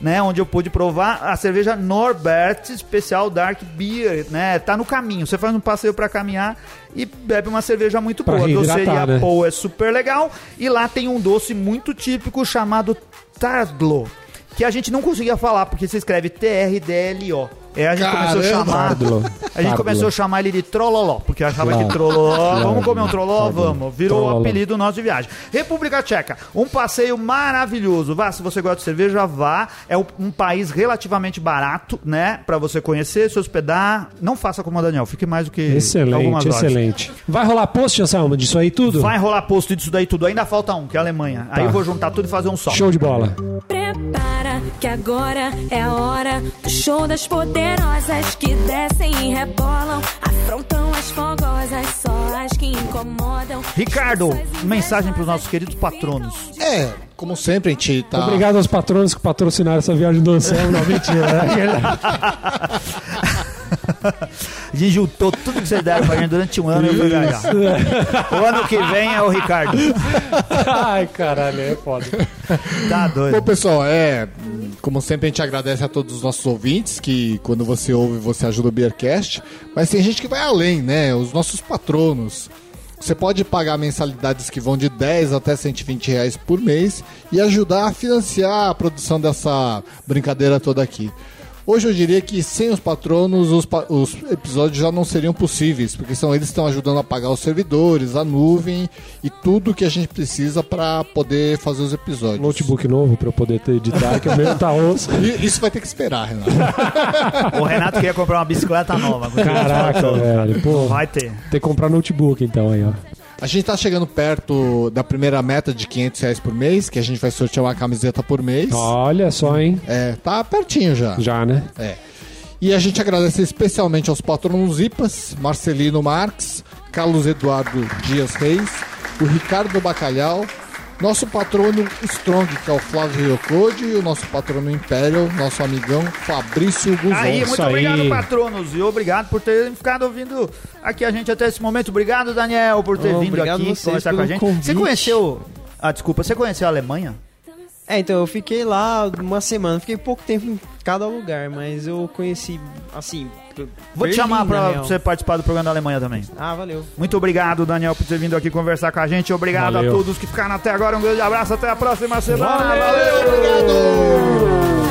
né, onde eu pude provar a cerveja Norbert Especial Dark Beer, né? Tá no caminho. Você faz um passeio pra caminhar e bebe uma cerveja muito Pra boa. Doceria né? Paul é super legal e lá tem um doce muito típico chamado Tardlo, que a gente não conseguia falar porque se escreve T R D L O. É, a gente começou a Caramba! chamar a gente começou a chamar ele de Trololó, porque achava Claro. que Trololó, vamos comer um Trololó, vamos. Virou o apelido nosso de viagem. República Tcheca, um passeio maravilhoso. Vá, se você gosta de cerveja, vá. É um, país relativamente barato, né, Pra você conhecer, se hospedar. Não faça como o Daniel, fique mais do que algumas Excelente, horas. excelente. Vai rolar post, Anselmo, disso aí tudo? Vai rolar posto disso daí tudo. Ainda falta um, que é a Alemanha. Aí Tá. eu vou juntar tudo e fazer um só. Show de bola. Prepara que agora é a hora do show das poderosas que descem e rebolam, afrontam as fogosas, só as que incomodam. Ricardo, mensagem pros nossos queridos patronos. É, como sempre, a gente tá. Obrigado aos patronos que patrocinaram essa viagem do Anselmo. Não, mentira. né? A gente juntou tudo que vocês deram pra gente durante um ano e eu fui viajar. O ano que vem é o Ricardo. Ai, caralho, é foda. Tá Bom, doido. pessoal, é. Como sempre, a gente agradece a todos os nossos ouvintes, que quando você ouve, você ajuda o Beercast. Mas tem gente que vai além, né? Os nossos patronos. Você pode pagar mensalidades que vão de 10 até 120 reais por mês e ajudar a financiar a produção dessa brincadeira toda aqui. Hoje eu diria que sem os patronos os, pa- os episódios já não seriam possíveis, porque são eles que estão ajudando a pagar os servidores, a nuvem e tudo que a gente precisa para poder fazer os episódios. Notebook novo pra eu poder ter editar, que o meu tá osso. E isso vai ter que esperar, Renato. O Renato queria comprar uma bicicleta nova. Caraca, velho. Pô, Vai ter. ter que comprar notebook então aí, ó. A gente tá chegando perto da primeira meta de 500 reais por mês, que a gente vai sortear uma camiseta por mês. Olha só, hein? É, tá pertinho já. Já, né? É. E a gente agradece especialmente aos patronos IPAs, Marcelino Marques, Carlos Eduardo Dias Reis, o Ricardo Bacalhau, nosso patrono Strong, que é o Flávio Yokode, e o nosso patrono Imperial, nosso amigão Fabrício Guzon. Aí, Isso muito aí. obrigado, patronos. E obrigado por terem ficado ouvindo aqui a gente até esse momento. Obrigado, Daniel, por ter Oh, vindo aqui conversar com a gente. convite. Você conheceu. Ah, desculpa, você conheceu a Alemanha? É, então eu fiquei lá uma semana, fiquei pouco tempo em cada lugar, mas eu conheci, assim. Vou te chamar pra você participar do programa da Alemanha também. Ah, valeu. Muito obrigado, Daniel, por ter vindo aqui conversar com a gente. Obrigado Valeu. a todos que ficaram até agora. Um grande abraço, até a próxima semana. Valeu. Valeu. Obrigado!